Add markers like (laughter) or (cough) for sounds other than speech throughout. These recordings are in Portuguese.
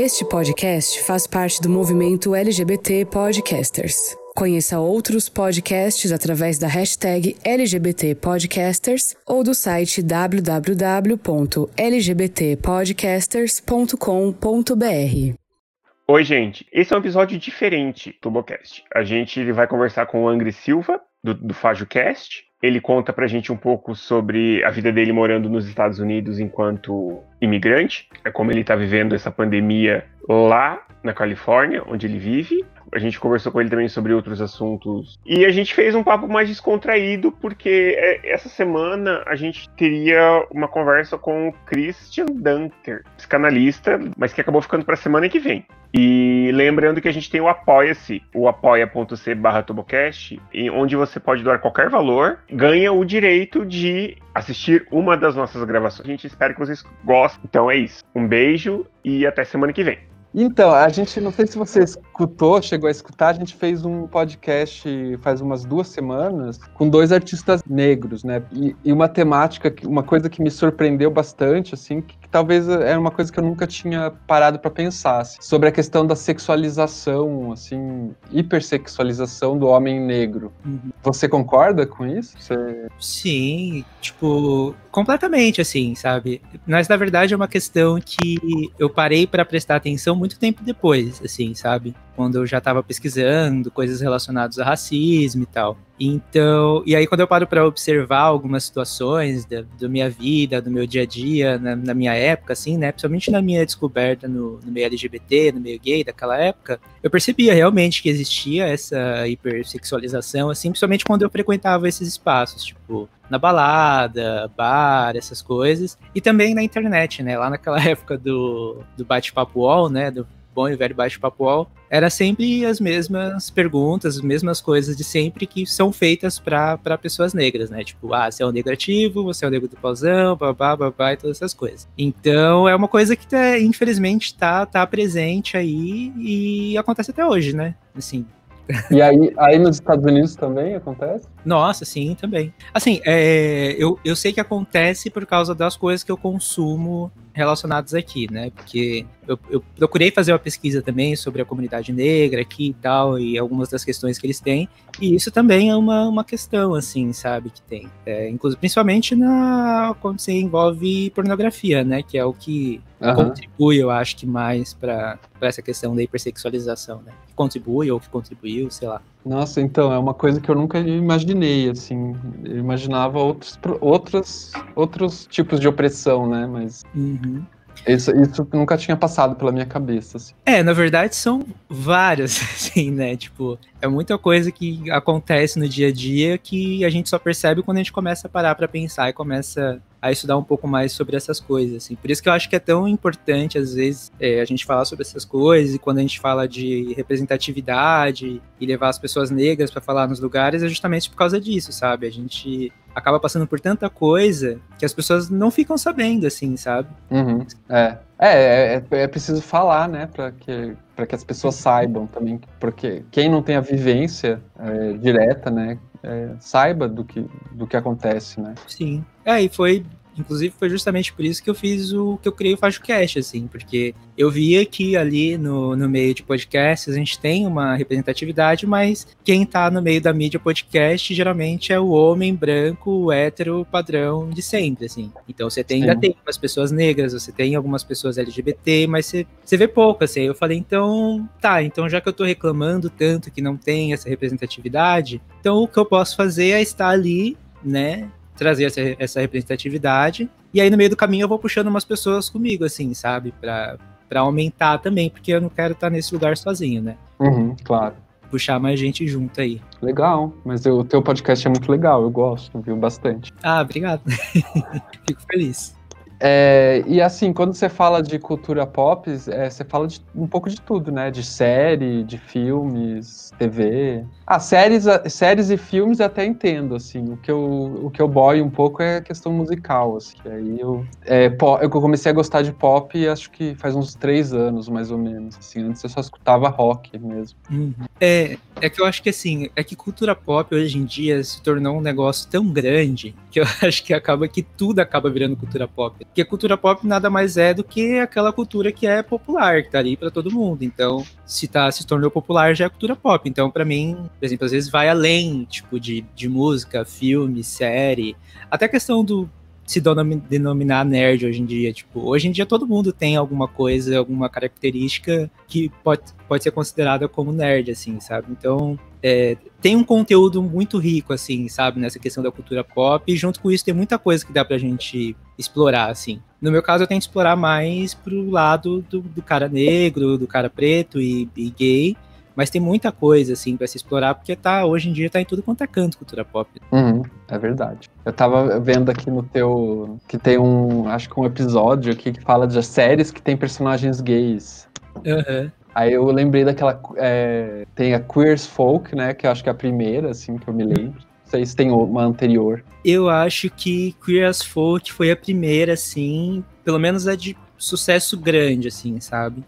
Este podcast faz parte do movimento LGBT Podcasters. Conheça outros podcasts através da hashtag LGBT Podcasters ou do site www.lgbtpodcasters.com.br. Oi, gente. Esse é um episódio diferente do Bocast. A gente vai conversar com o Angry Silva, do, do FajoCast. Ele conta pra gente um pouco sobre a vida dele morando nos Estados Unidos enquanto imigrante, é como ele tá vivendo essa pandemia lá na Califórnia, onde ele vive. A gente conversou com ele também sobre outros assuntos. E a gente fez um papo mais descontraído, porque é, essa semana a gente teria uma conversa com o Christian Dunker, psicanalista, mas que acabou ficando para a semana que vem. E lembrando que a gente tem o Apoia-se, o apoia.c barra Tobocast, onde você pode doar qualquer valor, ganha o direito de assistir uma das nossas gravações. A gente espera que vocês gostem. Então é isso. Um beijo e até semana que vem. Então, a gente, não sei se você escutou, chegou a escutar, a gente fez um podcast faz umas duas semanas com dois artistas negros, né? E, e uma temática, uma coisa que me surpreendeu bastante, assim, que, que talvez era uma coisa que eu nunca tinha parado para pensar, assim, sobre a questão da sexualização, assim, hipersexualização do homem negro. Uhum. Você concorda com isso? Você... Sim, tipo, completamente, assim, sabe? Mas na verdade é uma questão que eu parei para prestar atenção muito tempo depois, assim, sabe? Quando eu já estava pesquisando coisas relacionadas a racismo e tal. Então, e aí quando eu paro para observar algumas situações da, da, minha vida, do meu dia a dia, na, na, minha época, assim, né, principalmente na minha descoberta no, no, meio LGBT, no meio gay daquela época, eu percebia realmente que existia essa hipersexualização, assim, principalmente quando eu frequentava esses espaços, tipo, na balada, bar, essas coisas, e também na internet, né, lá naquela (laughs) época do, do bate-papo wall, né, do bom e velho bate-papo wall, era sempre as mesmas perguntas, as mesmas coisas de sempre que são feitas para pessoas negras, né? Tipo, ah, você é um negro ativo, você é um negro do pauzão, babá, babá e todas essas coisas. Então, é uma coisa que, tá, infelizmente, tá, tá presente aí e acontece até hoje, né? Assim, e aí, aí nos Estados Unidos também acontece? Nossa, sim, também. Assim, é, eu, eu sei que acontece por causa das coisas que eu consumo relacionadas aqui, né? Porque eu, eu, procurei fazer uma pesquisa também sobre a comunidade negra aqui e tal, e algumas das questões que eles têm, e isso também é uma, uma questão, assim, sabe, que tem. É, inclusive, principalmente na, quando você envolve pornografia, né? Que é o que uhum. contribui, eu acho que mais para essa questão da hipersexualização, né? Que contribui ou que contribuiu, sei lá. Nossa, então, é uma coisa que eu nunca imaginei, assim. Eu imaginava outros, outros, outros tipos de opressão, né? Mas. Uhum. Isso, isso nunca tinha passado pela minha cabeça. Assim. É, na verdade são várias, (laughs) assim, né? Tipo, é muita coisa que acontece no dia a dia que a gente só percebe quando a gente começa a parar para pensar e começa a estudar um pouco mais sobre essas coisas, assim. Por isso que eu acho que é tão importante, às vezes, é, a gente falar sobre essas coisas e quando a gente fala de representatividade e levar as pessoas negras para falar nos lugares, é justamente por causa disso, sabe? A gente acaba passando por tanta coisa que as pessoas não ficam sabendo, assim, sabe? Uhum. É. É, é, é, preciso falar, né, para que, que as pessoas saibam também, porque quem não tem a vivência é, direta, né, é, saiba do que, do que acontece, né? Sim. É, e foi Inclusive, foi justamente por isso que eu fiz o que eu criei o FajoCast, assim, porque eu via que ali no, no meio de podcasts a gente tem uma representatividade, mas quem tá no meio da mídia podcast geralmente é o homem branco, o hétero padrão de sempre, assim. Então você tem, ainda tem algumas pessoas negras, você tem algumas pessoas LGBT, mas você, você vê pouco, assim. Eu falei, então, tá, então já que eu tô reclamando tanto que não tem essa representatividade, então o que eu posso fazer é estar ali né, trazer essa, essa representatividade. E aí, no meio do caminho, eu vou puxando umas pessoas comigo, assim, sabe? Pra, pra aumentar também, porque eu não quero estar nesse lugar sozinho, né? Uhum, claro. Puxar mais gente junto aí. Legal, mas o teu podcast é muito legal, eu gosto, viu? Bastante. Ah, obrigado. (laughs) Fico feliz. É, e assim, quando você fala de cultura pop, é, você fala de um pouco de tudo, né? De série, de filmes, TV. Ah, séries, séries e filmes até entendo, assim. O que eu, o que eu boio um pouco é a questão musical, assim. Aí eu, é, eu comecei a gostar de pop acho que faz uns três anos, mais ou menos. Assim, antes eu só escutava rock mesmo. Uhum. É, é que eu acho que assim, é que cultura pop hoje em dia se tornou um negócio tão grande que eu (laughs) acho que acaba que tudo acaba virando cultura pop. Porque cultura pop nada mais é do que aquela cultura que é popular, que tá ali para todo mundo. Então, se tá se tornou popular já é cultura pop. Então, para mim, por exemplo, às vezes vai além, tipo de, de música, filme, série, até a questão do se denominar nerd hoje em dia. Tipo, hoje em dia todo mundo tem alguma coisa, alguma característica que pode, pode ser considerada como nerd, assim, sabe? Então, é, tem um conteúdo muito rico, assim, sabe, nessa questão da cultura pop, e junto com isso tem muita coisa que dá pra gente explorar, assim. No meu caso, eu tento explorar mais pro lado do, do cara negro, do cara preto e, e gay, mas tem muita coisa, assim, para se explorar, porque tá, hoje em dia tá em tudo quanto é canto cultura pop. Uhum, é verdade. Eu tava vendo aqui no teu. que tem um. acho que um episódio aqui que fala de séries que tem personagens gays. Uhum. Aí eu lembrei daquela. É, tem a Queers Folk, né? Que eu acho que é a primeira, assim, que eu me lembro. Não sei se tem uma anterior. Eu acho que Queer as Folk foi a primeira, assim, pelo menos a de sucesso grande, assim, sabe?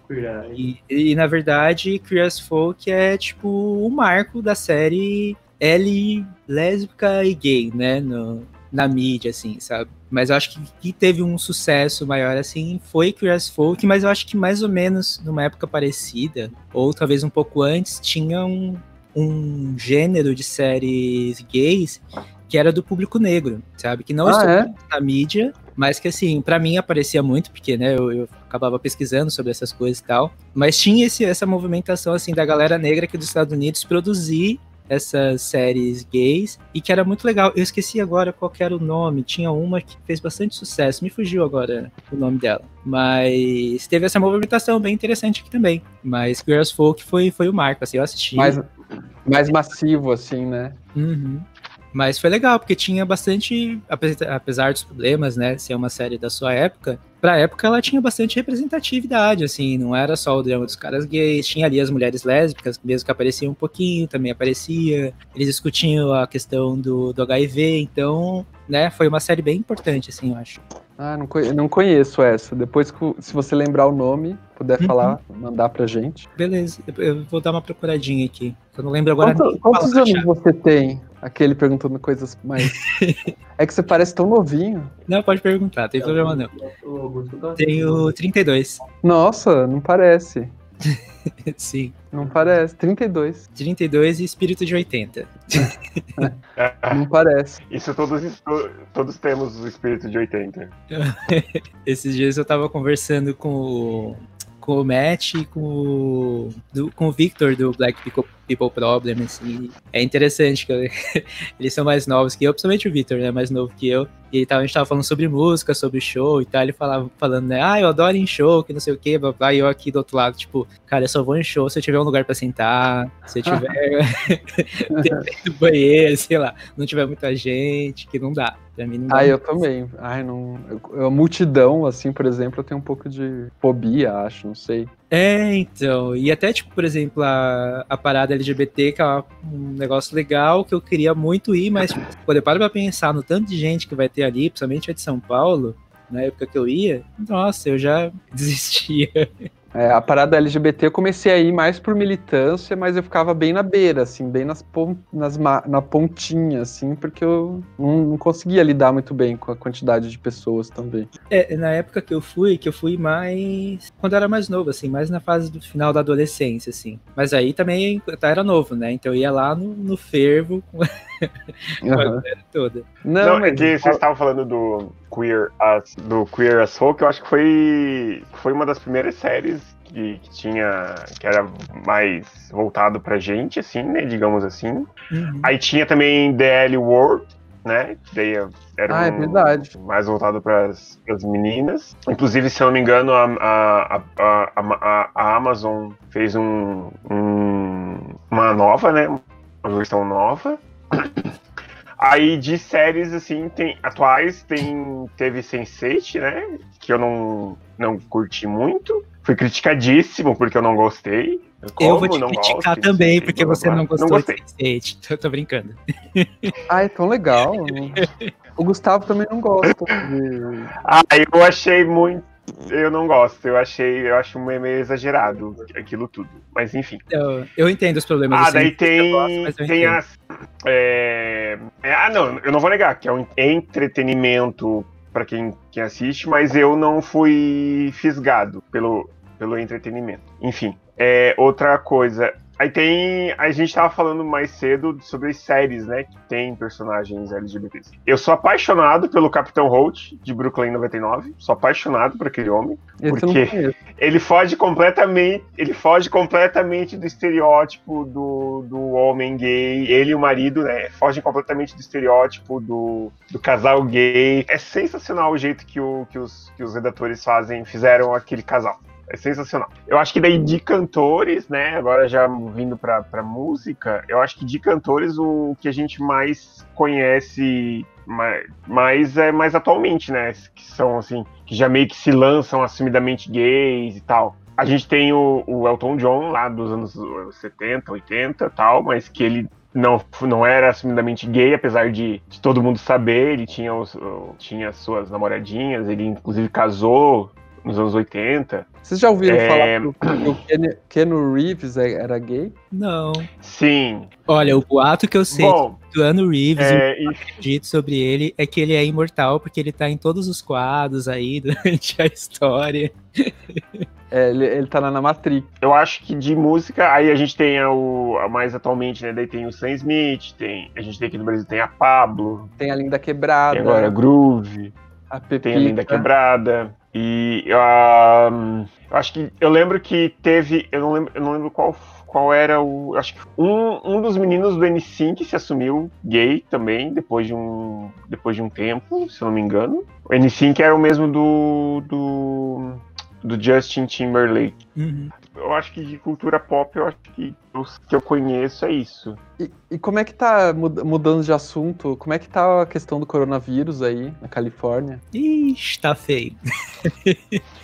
E, e, na verdade, Queer as Folk é tipo o marco da série L lésbica e gay, né? No, na mídia, assim, sabe? Mas eu acho que, que teve um sucesso maior, assim, foi Queer as Folk, mas eu acho que mais ou menos numa época parecida, ou talvez um pouco antes, tinha um, um gênero de séries gays que era do público negro, sabe? Que não ah, estava é? na mídia, mas que assim, para mim aparecia muito, porque né, eu, eu, acabava pesquisando sobre essas coisas e tal. Mas tinha esse, essa movimentação assim da galera negra aqui dos Estados Unidos produzir essas séries gays e que era muito legal. Eu esqueci agora qual era o nome. Tinha uma que fez bastante sucesso. Me fugiu agora o nome dela. Mas teve essa movimentação bem interessante aqui também. Mas Girls Folk foi, foi o marco, assim, eu assisti. Mais, mais massivo, assim, né? Uhum. Mas foi legal, porque tinha bastante, apesar dos problemas, né, ser uma série da sua época, pra época ela tinha bastante representatividade, assim, não era só o drama dos caras gays, tinha ali as mulheres lésbicas, mesmo que apareciam um pouquinho, também aparecia, eles discutiam a questão do, do HIV, então, né, foi uma série bem importante, assim, eu acho. Ah, não, conheço, não conheço essa. Depois, se você lembrar o nome, puder uhum. falar, mandar pra gente. Beleza, eu vou dar uma procuradinha aqui. Eu não lembro agora. Quanto, quantos anos você tem? Aquele perguntando coisas mais. é que você parece tão novinho. Não, pode perguntar, tem problema não. Tenho 32. Nossa, não parece. (laughs) Sim. Não parece. 32. 32 e espírito de 80. não parece. (laughs) Isso todos, todos temos o espírito de 80. (laughs) Esses dias eu tava conversando com o, com o Matt e com o, do, com o Victor do Black People People Problem, assim. É interessante que eu, (laughs) eles são mais novos que eu, principalmente o Victor, né? Mais novo que eu. E tal, a gente tava falando sobre música, sobre show e tal. Ele falava, falando, né? Ah, eu adoro em show, que não sei o quê, blá, blá. E eu aqui do outro lado, tipo, cara, eu só vou em show se eu tiver um lugar pra sentar, se eu tiver (laughs) (laughs) banheiro, sei lá, não tiver muita gente, que não dá. Pra mim não dá. Ah, eu também. Ai, não. Eu, a multidão, assim, por exemplo, eu tenho um pouco de fobia, acho, não sei. É, então. E até, tipo, por exemplo, a, a parada LGBT, que é um negócio legal que eu queria muito ir, mas tipo, quando eu paro pra pensar no tanto de gente que vai ter ali, principalmente a de São Paulo, na época que eu ia, nossa, eu já (laughs) desistia. É, a parada LGBT eu comecei a ir mais por militância, mas eu ficava bem na beira, assim, bem nas, pon nas na pontinha, assim, porque eu não, não, conseguia lidar muito bem com a quantidade de pessoas também. É, na época que eu fui, que eu fui mais. quando eu era mais novo, assim, mais na fase do final da adolescência, assim. Mas aí também eu era novo, né? Então eu ia lá no, no fervo com, uhum. toda. Não, não é que vocês estavam falando do Queer as, do Queer as Folk, eu acho que foi, foi uma das primeiras séries que, que, tinha que era mais voltado pra gente, assim, né? Digamos assim. Uhum. Aí tinha também DL World, né? Daí era ah, é verdade. mais voltado para as meninas. Inclusive, se eu não me engano, a, a, a, a, a Amazon fez um, um, uma nova, né? Uma versão nova. Aí de séries assim, tem atuais, tem teve Sense8, né, que eu não não curti muito. Fui criticadíssimo porque eu não gostei. Como? eu vou te não criticar gosto, também, porque você não gostou não gostei. de Sense8. Tô, tô brincando. Ah, é tão legal. (laughs) o Gustavo também não gosta. De... Ah, eu achei muito eu não gosto. Eu achei, eu acho meio exagerado aquilo tudo. Mas enfim. Eu, eu entendo os problemas. Ah, daí tem, gosto, tem as. É, é, ah, não, eu não vou negar que é um entretenimento para quem, quem assiste, mas eu não fui fisgado pelo, pelo entretenimento. Enfim, é, outra coisa, Aí tem. A gente tava falando mais cedo sobre séries, né? Que tem personagens LGBTs. Eu sou apaixonado pelo Capitão Holt, de Brooklyn 99. Sou apaixonado por aquele homem. Porque ele foge completamente. Ele foge completamente do estereótipo do, do homem gay. Ele e o marido, né? Fogem completamente do estereótipo do, do casal gay. É sensacional o jeito que, o, que, os, que os redatores fazem, fizeram aquele casal. É sensacional. Eu acho que daí de cantores, né? Agora já vindo pra, pra música, eu acho que de cantores o que a gente mais conhece mais, mais é mais atualmente, né? Que são assim, que já meio que se lançam assumidamente gays e tal. A gente tem o, o Elton John lá dos anos 70, 80 e tal, mas que ele não, não era assumidamente gay, apesar de, de, todo mundo saber, ele tinha, os, tinha suas namoradinhas, ele inclusive casou nos anos 80. Vocês já ouviram é... falar que o Ken, Keanu Reeves é, era gay? Não. Sim. Olha, o boato que eu sei Bom, do Keanu Reeves, é, e... acredito sobre ele, é que ele é imortal, porque ele tá em todos os quadros aí (laughs) durante a história. É, ele, ele tá na Matrix. Eu acho que de música, aí a gente tem o, a mais atualmente, né? Daí tem o Sam Smith, tem, a gente tem aqui no Brasil tem a Pablo. Tem a Linda Quebrada. Tem agora a Groove. A Tem a Linda Quebrada. E uh, acho que. Eu lembro que teve. Eu não lembro, eu não lembro qual, qual era o. Acho que um, um dos meninos do N5 se assumiu gay também, depois de um. Depois de um tempo, se eu não me engano. O N5 era o mesmo do. do, do Justin Timberlake. Uhum eu acho que de cultura pop, eu acho que os que eu conheço é isso. E, e, como é que tá, mudando de assunto, como é que tá a questão do coronavírus aí, na Califórnia? Ixi, tá feio.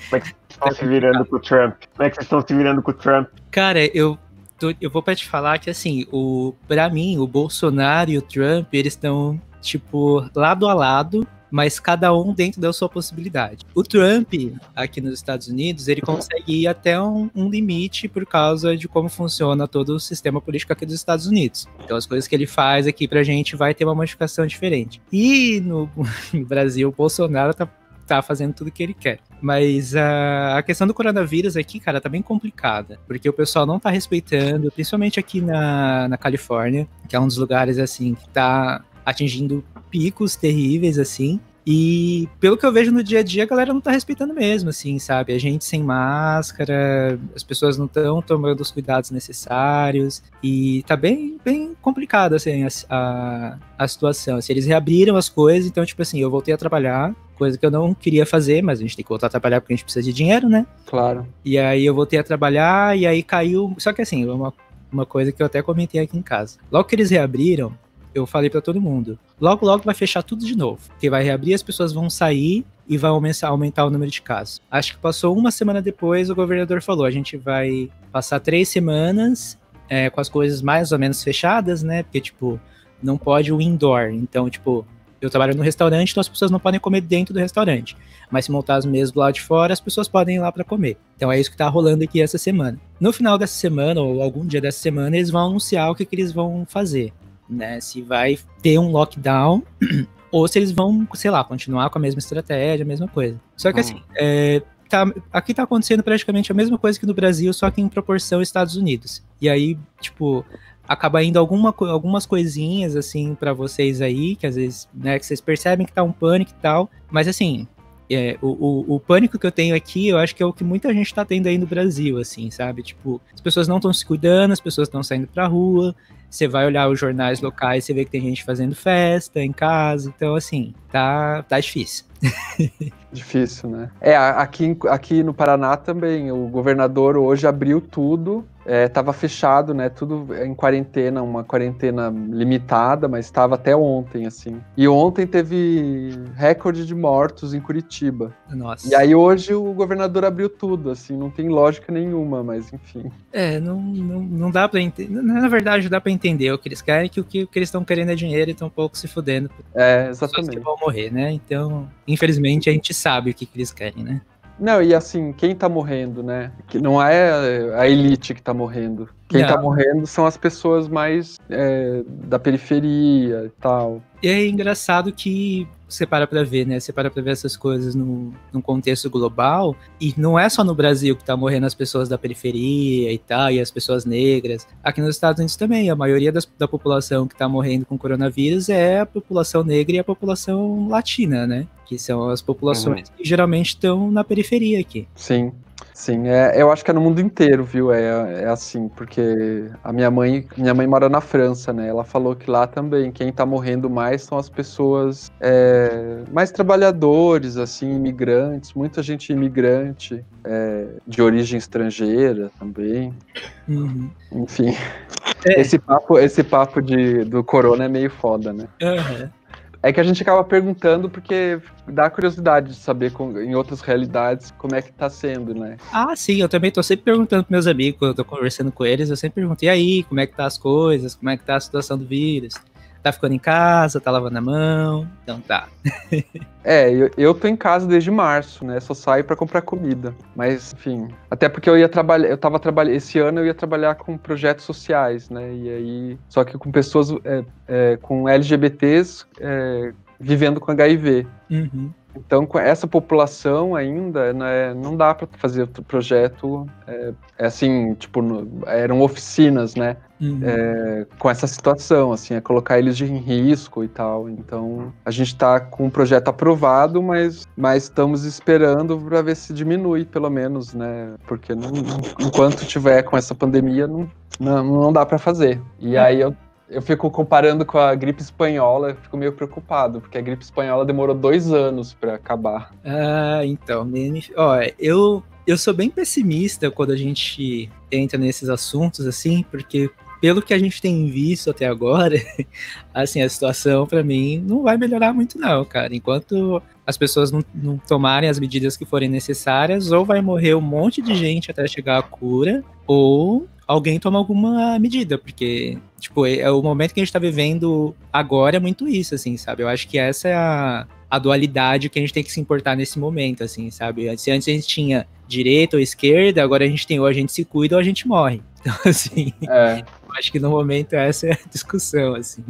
Como é que vocês estão se virando com o Trump? Como é que vocês estão se virando com o Trump? Cara, eu, tô, eu vou pra te falar que, assim, o, pra mim, o Bolsonaro e o Trump, eles estão, tipo, lado a lado mas cada um dentro da sua possibilidade. O Trump, aqui nos Estados Unidos, ele consegue ir até um, um, limite por causa de como funciona todo o sistema político aqui dos Estados Unidos. Então, as coisas que ele faz aqui pra gente vai ter uma modificação diferente. E no, (laughs) no Brasil, o Bolsonaro tá tá fazendo tudo que ele quer. Mas a questão do coronavírus aqui, cara, tá bem complicada. Porque o pessoal não tá respeitando, principalmente aqui na, na Califórnia, que é um dos lugares, assim, que tá atingindo picos terríveis, assim. E pelo que eu vejo no dia a dia, a galera não tá respeitando mesmo, assim, sabe? A gente sem máscara, as pessoas não estão tomando os cuidados necessários. E tá bem, bem complicado, assim, a, a, a situação. Assim, eles reabriram as coisas, então, tipo assim, eu voltei a trabalhar, coisa que eu não queria fazer, mas a gente tem que voltar a trabalhar porque a gente precisa de dinheiro, né? Claro. E aí eu voltei a trabalhar, e aí caiu. Só que assim, uma, uma coisa que eu até comentei aqui em casa. Logo que eles reabriram, eu falei para todo mundo. Logo, logo vai fechar tudo de novo. Porque vai reabrir, as pessoas vão sair e vai aumentar, o número de casos. Acho que passou uma semana depois, o governador falou: a gente vai passar três semanas é, com as coisas mais ou menos fechadas, né? Porque, tipo, não pode o indoor. Então, tipo, eu trabalho no restaurante, então as pessoas não podem comer dentro do restaurante. Mas se montar as mesas do lado de fora, as pessoas podem ir lá para comer. Então é isso que tá rolando aqui essa semana. No final dessa semana, ou algum dia dessa semana, eles vão anunciar o que, que eles vão fazer né? Se vai ter um lockdown (clears throat) ou se eles vão, sei lá, continuar com a mesma estratégia, a mesma coisa. Só que hum. assim, é, tá, aqui tá acontecendo praticamente a mesma coisa que no Brasil, só que em proporção Estados Unidos. E aí, tipo, acaba indo alguma, algumas coisinhas assim para vocês aí, que às vezes, né, que vocês percebem que tá um pânico e tal, mas assim, é, o, o, o, pânico que eu tenho aqui, eu acho que é o que muita gente tá tendo aí no Brasil, assim, sabe? Tipo, as pessoas não estão se cuidando, as pessoas estão saindo pra rua, você vai olhar os jornais locais, você vê que tem gente fazendo festa em casa, então assim, tá, tá difícil. (laughs) Difícil, né? É, aqui, aqui no Paraná também, o governador hoje abriu tudo estava é, fechado, né? Tudo em quarentena, uma quarentena limitada, mas estava até ontem, assim. E ontem teve recorde de mortos em Curitiba. Nossa. E aí hoje o governador abriu tudo, assim, não tem lógica nenhuma, mas enfim. É, não, não, não dá para entender. Na verdade, dá para entender o que eles querem, que o que, o que eles estão querendo é dinheiro e estão um pouco se fudendo. É, exatamente. que vão morrer, né? Então, infelizmente, a gente sabe o que, que eles querem, né? Não, e assim, quem tá morrendo, né? Que não é a elite que tá morrendo. Quem Não. tá morrendo são as pessoas mais é, da periferia e tal. E é engraçado que você para pra ver, né? Você para pra ver essas coisas no, num contexto global. E não é só no Brasil que tá morrendo as pessoas da periferia e tal, e as pessoas negras. Aqui nos Estados Unidos também, a maioria das- da população que tá morrendo com coronavírus é a população negra e a população latina, né? Que são as populações que geralmente estão na periferia aqui. Sim. Sim, é, eu acho que é no mundo inteiro, viu? É, é assim, porque a minha mãe, minha mãe mora na França, né? Ela falou que lá também quem tá morrendo mais são as pessoas é, mais trabalhadores, assim, imigrantes, muita gente imigrante, é, de origem estrangeira também. Uhum. Enfim, É. esse papo, esse papo de, do corona é meio foda, né? Aham. É que a gente acaba perguntando porque dá curiosidade de saber com- em outras realidades como é que tá sendo, né? Ah, sim, eu também tô sempre perguntando pros meus amigos, quando eu tô conversando com eles, eu sempre pergunto, e aí, como é que tá as coisas, como é que tá a situação do vírus? Tá ficando em casa, tá lavando a mão? Então tá. É, eu, eu tô em casa desde março, né? Só saio pra comprar comida. Mas, enfim. Até porque eu ia trabalhar, eu tava trabalhando. Esse ano eu ia trabalhar com projetos sociais, né? E aí. Só que com pessoas é, é, com LGBTs é, vivendo com HIV. Uhum. Então, com essa população ainda, né, não dá para fazer outro projeto. É, é assim, tipo, eram oficinas, né? Uhum. é, com essa situação, assim, é colocar eles em risco e tal. Então, a gente está com um projeto aprovado, mas, mas estamos esperando para ver se diminui, pelo menos, né? Porque não- não- enquanto tiver com essa pandemia, não, não, não dá para fazer. E aí eu, eu fico comparando com a gripe espanhola, fico meio preocupado, porque a gripe espanhola demorou dois anos para acabar. Ah, então, ó, eu, eu sou bem pessimista quando a gente entra nesses assuntos, assim, porque pelo que a gente tem visto até agora, (laughs) assim, a situação pra mim não vai melhorar muito não, cara. Enquanto as pessoas não, não tomarem as medidas que forem necessárias, ou vai morrer um monte de gente até chegar à cura, ou alguém toma alguma medida, porque, tipo, é, é o momento que a gente tá vivendo agora é muito isso, assim, sabe? Eu acho que essa é a, a dualidade que a gente tem que se importar nesse momento, assim, sabe? Se antes a gente tinha direita ou esquerda, agora a gente tem ou a gente se cuida ou a gente morre. (laughs) Então, assim, É, acho que no momento essa é a (laughs) discussão, assim.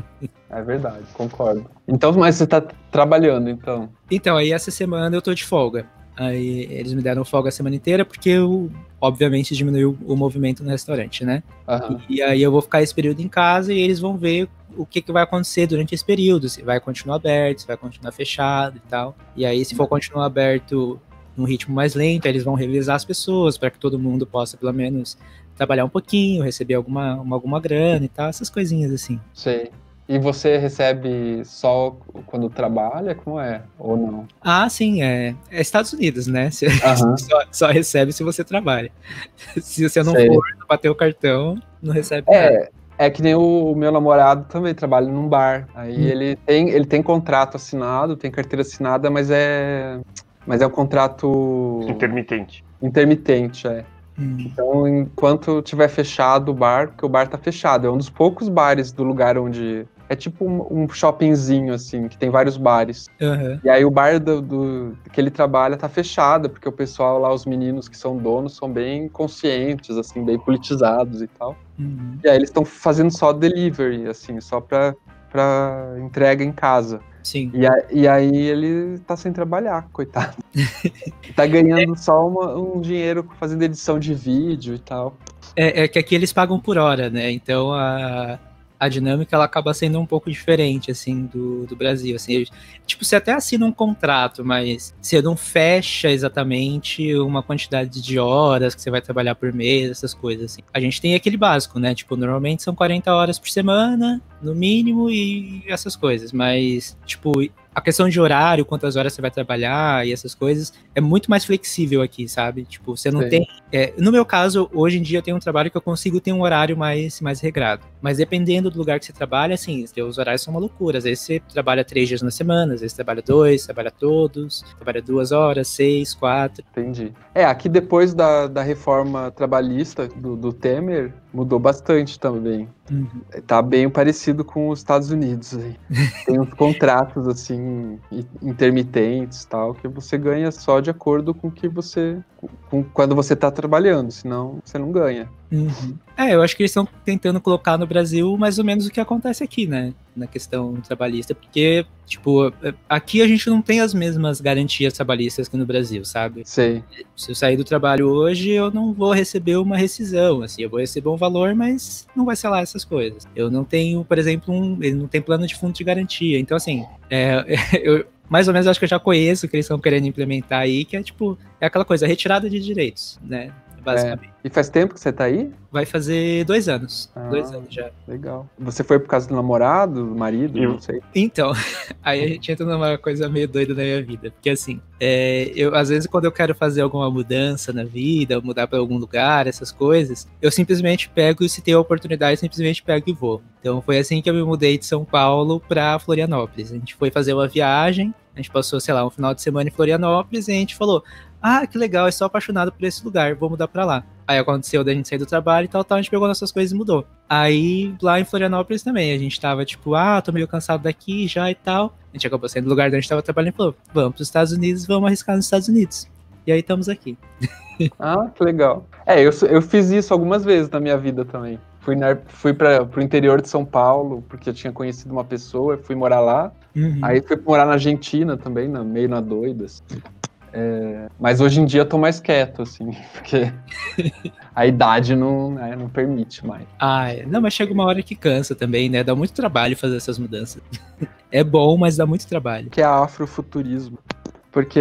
é verdade, concordo. Então, mas você tá trabalhando, então. Então, aí essa semana eu tô de folga. Aí eles me deram folga a semana inteira porque eu, obviamente, diminuiu o movimento no restaurante, né? Aham. E aí eu vou ficar esse período em casa e eles vão ver o que, que vai acontecer durante esse período, se vai continuar aberto, se vai continuar fechado e tal. E aí, se for continuar aberto num ritmo mais lento, eles vão revisar as pessoas para que todo mundo possa, pelo menos, trabalhar um pouquinho, receber alguma, uma- alguma grana e tal, essas coisinhas assim. Sei. E você recebe só quando trabalha? Como é? Ou não? Ah, sim, é, é Estados Unidos, né? Você (laughs) Aham. só, só recebe se você trabalha. (laughs) Se você não Sei. for bater o cartão, não recebe nada. É, é que nem o meu namorado também trabalha num bar. Aí Hum. ele tem, ele tem contrato assinado, tem carteira assinada, mas é. Mas é um contrato Intermitente. intermitente, é. Hum. Então, enquanto tiver fechado o bar, porque o bar tá fechado, é um dos poucos bares do lugar onde. É tipo um, um shoppingzinho, assim, que tem vários bares. Aham. E aí o bar do, do- que ele trabalha tá fechado, porque o pessoal lá, os meninos que são donos, são bem conscientes, assim, bem politizados e tal. Uhum. E aí eles estão fazendo só delivery, assim, só pra, pra entrega em casa. Sim. E, a- e aí ele tá sem trabalhar, coitado. (laughs) tá ganhando só uma- um dinheiro fazendo edição de vídeo e tal. É, é que aqui eles pagam por hora, né? Então a, a dinâmica ela acaba sendo um pouco diferente, assim, do, do Brasil. Assim, tipo, você até assina um contrato, mas você não fecha exatamente uma quantidade de horas que você vai trabalhar por mês, essas coisas, assim. A gente tem aquele básico, né? Tipo, normalmente são 40 horas por semana, no mínimo, e essas coisas. Mas, tipo, a questão de horário, quantas horas você vai trabalhar e essas coisas, é muito mais flexível aqui, sabe? Tipo, você não Sim. tem é, no meu caso, hoje em dia eu tenho um trabalho que eu consigo ter um horário mais, mais regrado. Mas dependendo do lugar que você trabalha, assim, os horários são uma loucura. Às vezes você trabalha três dias na semana, às vezes trabalha dois, trabalha todos, trabalha duas horas, seis, quatro. Entendi. É, aqui depois da, da reforma trabalhista do, do Temer, mudou bastante também. Uhum. Tá bem parecido com os Estados Unidos. (laughs) Tem uns contratos assim intermitentes tal que você ganha só de acordo com que você com, quando você está trabalhando, senão você não ganha. Uhum. É, eu acho que eles estão tentando colocar no Brasil mais ou menos o que acontece aqui, né? Na questão trabalhista, porque, tipo, aqui a gente não tem as mesmas garantias trabalhistas que no Brasil, sabe? Sei. Se eu sair do trabalho hoje, eu não vou receber uma rescisão, assim, eu vou receber um valor, mas não vai ser lá essas coisas. Eu não tenho, por exemplo, um, ele não tem plano de fundo de garantia. Então, assim, é, (laughs) eu, mais ou menos acho que eu já conheço o que eles estão querendo implementar aí, que é tipo, é aquela coisa, retirada de direitos, né? Basicamente. É. E faz tempo que você tá aí? Vai fazer dois anos. Ah, dois anos já. Legal. Você foi por causa do namorado, do marido, eu... não sei. Então, (laughs) aí a gente entra numa coisa meio doida da minha vida. Porque assim, é, eu às vezes quando eu quero fazer alguma mudança na vida, mudar para algum lugar, essas coisas, eu simplesmente pego e se tem a oportunidade, simplesmente pego e vou. Então foi assim que eu me mudei de São Paulo para Florianópolis. A gente foi fazer uma viagem, a gente passou, sei lá, um final de semana em Florianópolis e a gente falou: ah, que legal, eu sou apaixonado por esse lugar, vou mudar pra lá. Aí aconteceu da gente sair do trabalho e tal, tal, a gente pegou nossas coisas e mudou. Aí lá em Florianópolis também, a gente tava tipo, ah, tô meio cansado daqui já e tal. A gente acabou saindo do lugar onde a gente tava trabalhando e falou, vamos pros Estados Unidos, vamos arriscar nos Estados Unidos. E aí estamos aqui. (laughs) ah, que legal. É, eu, eu fiz isso algumas vezes na minha vida também. Fui, na, fui para o interior de São Paulo, porque eu tinha conhecido uma pessoa, fui morar lá. Uhum. Aí fui morar na Argentina também, na, meio na doida. Assim. É, mas hoje em dia eu tô mais quieto, assim, (laughs) porque a idade não, né, não permite mais. Ah, é. não, mas chega uma hora que cansa também, né? Dá muito trabalho fazer essas mudanças. (laughs) é bom, mas dá muito trabalho. Que é afrofuturismo. Porque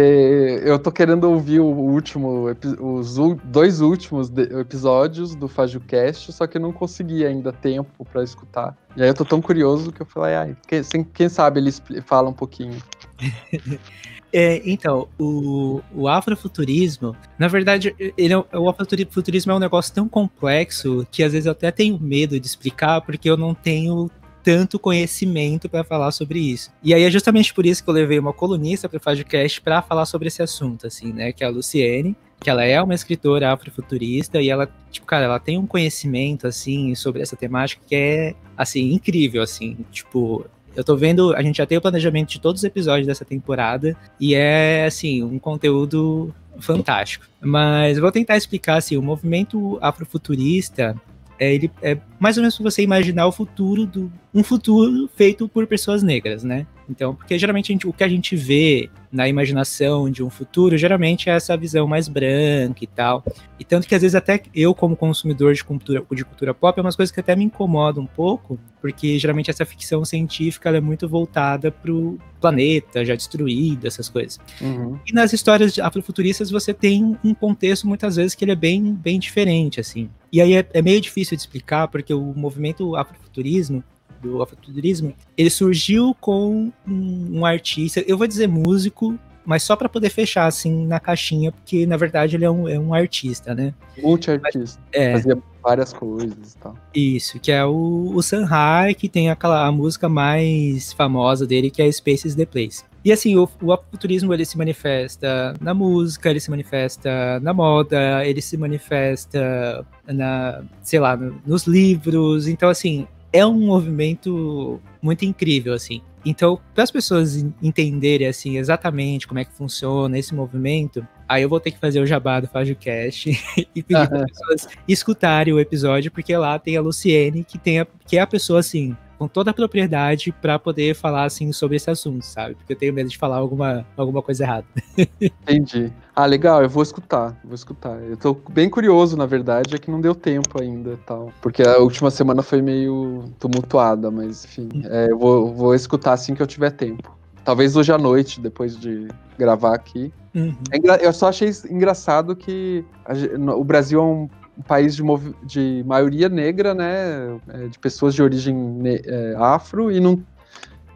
eu tô querendo ouvir o último, os dois últimos episódios do FajuCast, só que eu não consegui ainda tempo para escutar. E aí eu tô tão curioso que eu falei, ai, quem, quem sabe ele fala um pouquinho. (laughs) É, então, o, o afrofuturismo, na verdade, ele é, o afrofuturismo é um negócio tão complexo que às vezes eu até tenho medo de explicar, porque eu não tenho tanto conhecimento para falar sobre isso. E aí é justamente por isso que eu levei uma colunista para o podcast para falar sobre esse assunto, assim, né? Que é a Luciene, que ela é uma escritora afrofuturista e ela, tipo, cara, ela tem um conhecimento, assim, sobre essa temática que é, assim, incrível, assim, tipo, eu tô vendo, a gente já tem o planejamento de todos os episódios dessa temporada e é assim, um conteúdo fantástico. Mas vou tentar explicar assim, o movimento afrofuturista, é, ele é mais ou menos você imaginar o futuro do um futuro feito por pessoas negras, né? Então, porque geralmente gente, o que a gente vê na imaginação de um futuro, geralmente é essa visão mais branca e tal. E tanto que às vezes até eu, como consumidor de cultura, de cultura pop, é umas coisas que até me incomodam um pouco, porque geralmente essa ficção científica é muito voltada pro planeta já destruído, essas coisas. Uhum. E nas histórias afrofuturistas você tem um contexto muitas vezes que ele é bem, bem diferente, assim. E aí é, é meio difícil de explicar, porque o movimento afrofuturismo do afrofuturismo, ele surgiu com um, um artista, eu vou dizer músico, mas só para poder fechar assim na caixinha, porque na verdade ele é um, é um artista, né? Multi-artista. É. Fazia várias coisas e tal. Isso, que é o, o Sanhai, que tem aquela a música mais famosa dele, que é Spaces the Place. E assim, o, o afuturismo ele se manifesta na música, ele se manifesta na moda, ele se manifesta na, sei lá, no, nos livros. Então, assim, é um movimento muito incrível, assim. Então, para as pessoas entenderem, assim, exatamente como é que funciona esse movimento, aí eu vou ter que fazer o jabá do FajoCast (laughs) e pedir para as pessoas escutarem o episódio, porque lá tem a Luciene, que, tem a, que é a pessoa, assim, com toda a propriedade para poder falar assim sobre esse assunto, sabe? Porque eu tenho medo de falar alguma, alguma coisa errada. (laughs) Entendi. Ah, legal, eu vou escutar, vou escutar. Eu tô bem curioso, na verdade, é que não deu tempo ainda tal. Porque a última semana foi meio tumultuada, mas enfim, é, eu vou, vou escutar assim que eu tiver tempo. Talvez hoje à noite, depois de gravar aqui. Uhum. É eu só achei engraçado que o Brasil é um um país de, de maioria negra, né, é, de pessoas de origem é, afro, e não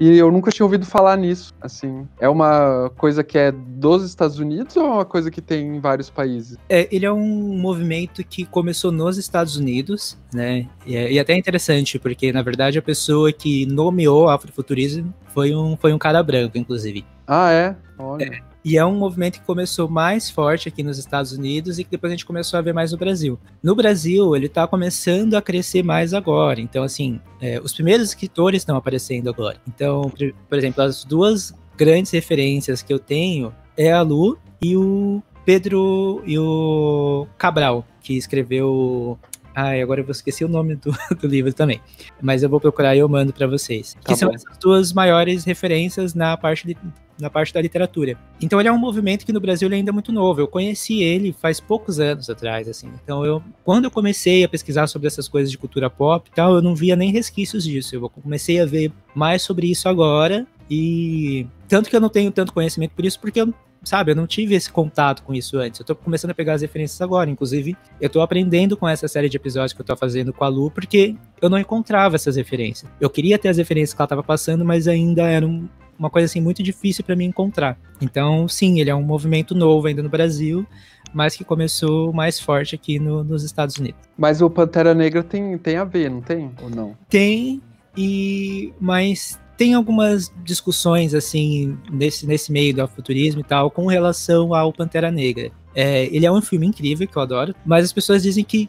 e eu nunca tinha ouvido falar nisso, assim. É uma coisa que é dos Estados Unidos ou é uma coisa que tem em vários países? É, ele é um movimento que começou nos Estados Unidos, né? E, é, e até é interessante, porque, na verdade, a pessoa que nomeou afrofuturismo foi um, foi um cara branco, inclusive. Ah, é? Olha. É. E é um movimento que começou mais forte aqui nos Estados Unidos e que depois a gente começou a ver mais no Brasil. No Brasil, ele está começando a crescer mais agora. Então, assim, é, os primeiros escritores estão aparecendo agora. Então, por exemplo, as duas grandes referências que eu tenho é a Lu e o Pedro e o Cabral, que escreveu Ai, agora eu vou esquecer o nome do, (laughs) do livro também. Mas eu vou procurar e eu mando para vocês. Tá que bom. são essas duas maiores referências na parte, de, na parte da literatura. Então ele é um movimento que no Brasil ele ainda é muito novo. Eu conheci ele faz poucos anos atrás, assim. Então eu, quando eu comecei a pesquisar sobre essas coisas de cultura pop e tal, eu não via nem resquícios disso. Eu comecei a ver mais sobre isso agora. E tanto que eu não tenho tanto conhecimento por isso, porque eu sabe, eu não tive esse contato com isso antes. Eu tô começando a pegar as referências agora. Inclusive, eu tô aprendendo com essa série de episódios que eu tô fazendo com a Lu, porque eu não encontrava essas referências. Eu queria ter as referências que ela tava passando, mas ainda era um, uma coisa assim muito difícil para mim encontrar. Então, sim, ele é um movimento novo ainda no Brasil, mas que começou mais forte aqui no, nos Estados Unidos. Mas o Pantera Negra tem, tem a ver, não tem? Ou não? Tem, e mas tem algumas discussões assim nesse, nesse meio do futurismo e tal com relação ao Pantera Negra. É, ele é um filme incrível que eu adoro, mas as pessoas dizem que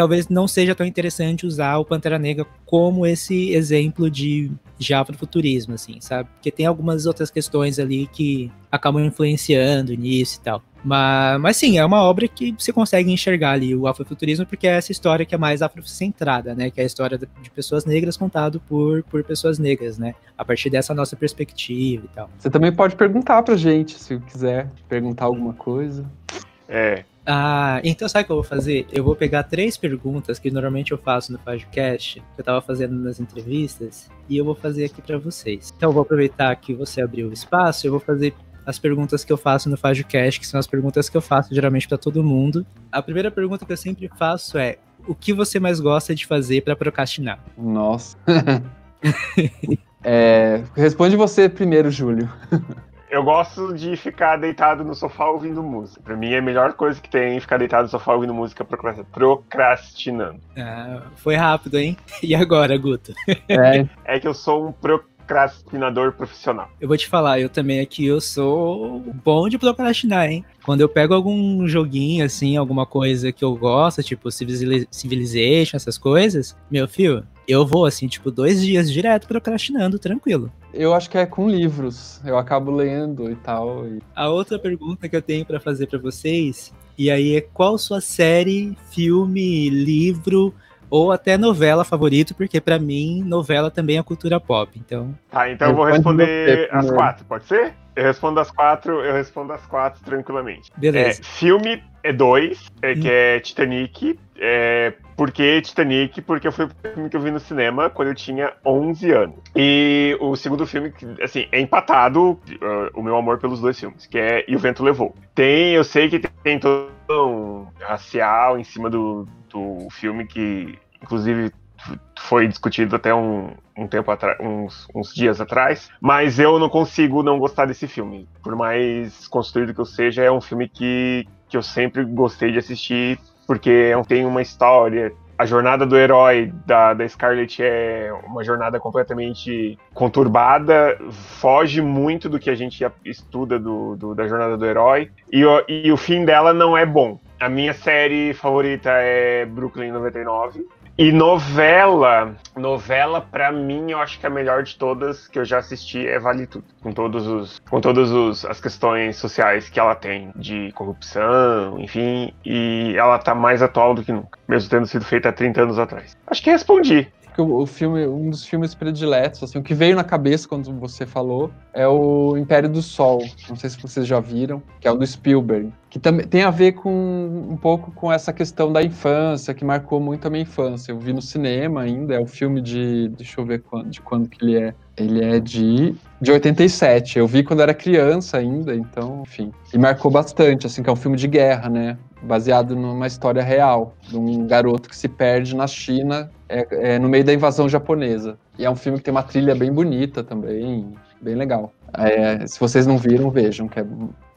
talvez não seja tão interessante usar o Pantera Negra como esse exemplo de, afrofuturismo, assim, sabe? Porque tem algumas outras questões ali que acabam influenciando nisso e tal. Mas, mas sim, é uma obra que você consegue enxergar ali o afrofuturismo, porque é essa história que é mais afrocentrada, né? Que é a história de pessoas negras contado por, por pessoas negras, né? A partir dessa nossa perspectiva e tal. Você também pode perguntar pra gente, se quiser perguntar alguma coisa. É. Ah, então sabe o que eu vou fazer? Eu vou pegar três perguntas que normalmente eu faço no podcast, que eu tava fazendo nas entrevistas, e eu vou fazer aqui para vocês. Então eu vou aproveitar que você abriu o espaço, eu vou fazer as perguntas que eu faço no FajoCast, que são as perguntas que eu faço geralmente para todo mundo. A primeira pergunta que eu sempre faço é: o que você mais gosta de fazer para procrastinar? Nossa. (laughs) é, responde você primeiro, Júlio. (laughs) Eu gosto de ficar deitado no sofá ouvindo música. Pra mim é a melhor coisa que tem ficar deitado no sofá ouvindo música procrastinando. Ah, foi rápido, hein? (laughs) E agora, Guto? É, é que eu sou um pro procrastinador profissional. Eu vou te falar, eu também aqui eu sou bom de procrastinar, hein? Quando eu pego algum joguinho, assim, alguma coisa que eu gosto, tipo Civilization, essas coisas, meu filho, eu vou, assim, tipo, dois dias direto procrastinando, tranquilo. Eu acho que é com livros. Eu acabo lendo e tal. E... A outra pergunta que eu tenho para fazer para vocês, e aí é qual sua série, filme, livro ou até novela favorito, porque para mim novela também é cultura pop. Então. Tá, então eu vou responder as quatro, pode ser? Eu respondo as quatro, eu respondo as quatro tranquilamente. Beleza. É, filme é dois, é, que é Titanic. É, por que Titanic? Porque foi o filme que eu vi no cinema quando eu tinha 11 anos. E o segundo filme, assim, é empatado uh, o meu amor pelos dois filmes, que é E o Vento Levou. Tem, eu sei que tem todo um racial em cima do, do filme que, inclusive, foi discutido até um, um tempo atrás, uns, uns, dias atrás, mas eu não consigo não gostar desse filme. Por mais construído que eu seja, é um filme que, que eu sempre gostei de assistir, porque é tem uma história. A jornada do herói da, da Scarlett é uma jornada completamente conturbada, foge muito do que a gente estuda do, do da jornada do herói, e, e o fim dela não é bom. A minha série favorita é Brooklyn 99. E novela, novela para mim eu acho que a melhor de todas que eu já assisti é Vale Tudo, com todos os com todas os, as questões sociais que ela tem de corrupção, enfim, e ela tá mais atual do que nunca, mesmo tendo sido feita há 30 anos atrás. Acho que respondi que o, filme, um dos filmes prediletos, assim, o que veio na cabeça quando você falou é o Império do Sol. Não sei se vocês já viram, que é o do Spielberg, que também tem a ver com um pouco com essa questão da infância, que marcou muito a minha infância. Eu vi no cinema ainda, é o filme de, deixa eu ver quando, de quando que ele é. Ele é de, de 87. Eu vi quando era criança ainda, então, enfim. E marcou bastante, assim, que é um filme de guerra, né? Baseado numa história real, de um garoto que se perde na China é, é, no meio da invasão japonesa. E é um filme que tem uma trilha bem bonita também, bem legal. É, se vocês não viram, vejam, que é,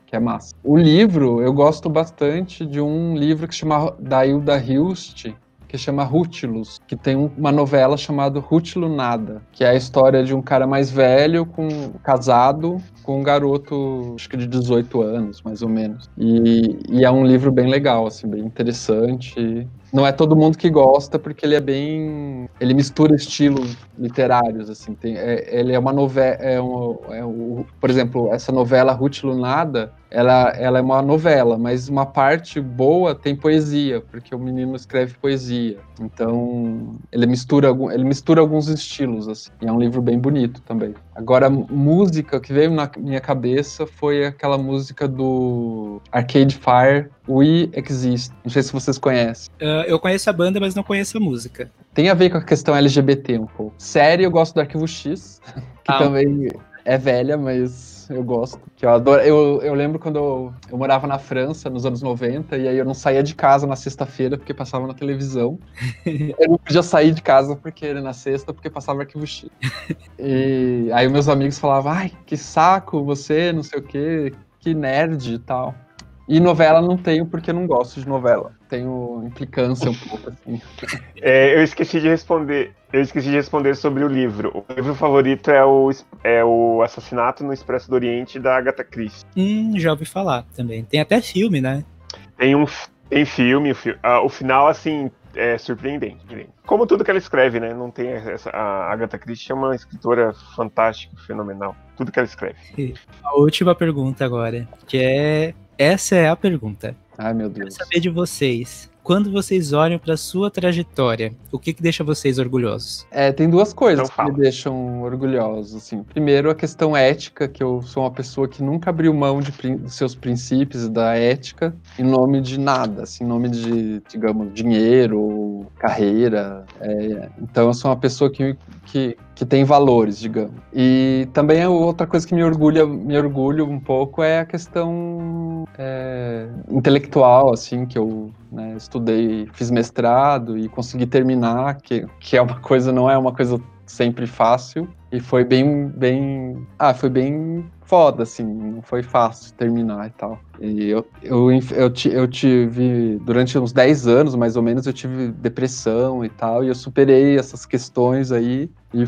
que é massa. O livro, eu gosto bastante de um livro que se chama da Hilda Hilst, que chama Rútilus, que tem uma novela chamada Rútilo Nada, que é a história de um cara mais velho, com casado, com um garoto, acho que de 18 anos, mais ou menos. E, e é um livro bem legal, assim, bem interessante não é todo mundo que gosta, porque ele é bem. Ele mistura estilos literários, assim. Tem, é, ele é uma novela. É um, é um, por exemplo, essa novela Ruth Lunada, ela, ela é uma novela, mas uma parte boa tem poesia, porque o menino escreve poesia. Então, ele mistura, ele mistura alguns estilos, assim. E é um livro bem bonito também. Agora, música que veio na minha cabeça foi aquela música do Arcade Fire, We Exist. Não sei se vocês conhecem. Uh, eu conheço a banda, mas não conheço a música. Tem a ver com a questão LGBT um pouco. Série, eu gosto do Arquivo X, (laughs) que ah, também é velha, mas eu gosto. Que eu, adoro, eu, eu lembro quando eu, eu morava na França, nos anos 90, e aí eu não saía de casa na sexta-feira porque passava na televisão. (laughs) eu não podia sair de casa porque na sexta, porque passava arquivo X. E aí meus amigos falavam, ai, que saco você, não sei o quê, que nerd e tal. E novela não tenho porque não gosto de novela. Tenho implicância um pouco assim. É, eu esqueci de responder. Eu esqueci de responder sobre o livro. O livro favorito é o, é o Assassinato no Expresso do Oriente da Agatha Christie. Hum, já ouvi falar também. Tem até filme, né? Tem um tem filme, o, fi, uh, o final assim é surpreendente. Como tudo que ela escreve, né? Não tem essa, a Agatha Christie é uma escritora fantástica, fenomenal. Tudo que ela escreve. A última pergunta agora, que é essa é a pergunta. Ai, meu Deus. Quero saber de vocês quando vocês olham para sua trajetória, o que, que deixa vocês orgulhosos? É, tem duas coisas que me deixam orgulhosos. Assim. Primeiro, a questão ética, que eu sou uma pessoa que nunca abriu mão de, dos seus princípios da ética em nome de nada, assim, em nome de, digamos, dinheiro, carreira. É, então, eu sou uma pessoa que, que, que tem valores, digamos. E também outra coisa que me orgulha, me orgulho um pouco é a questão é, intelectual, assim, que eu né, estudei, fiz mestrado e consegui terminar, que, que é uma coisa, não é uma coisa sempre fácil. E foi bem, bem. Ah, foi bem foda, assim, não foi fácil terminar e tal. E eu, eu, eu, eu tive, durante uns 10 anos, mais ou menos, eu tive depressão e tal, e eu superei essas questões aí e,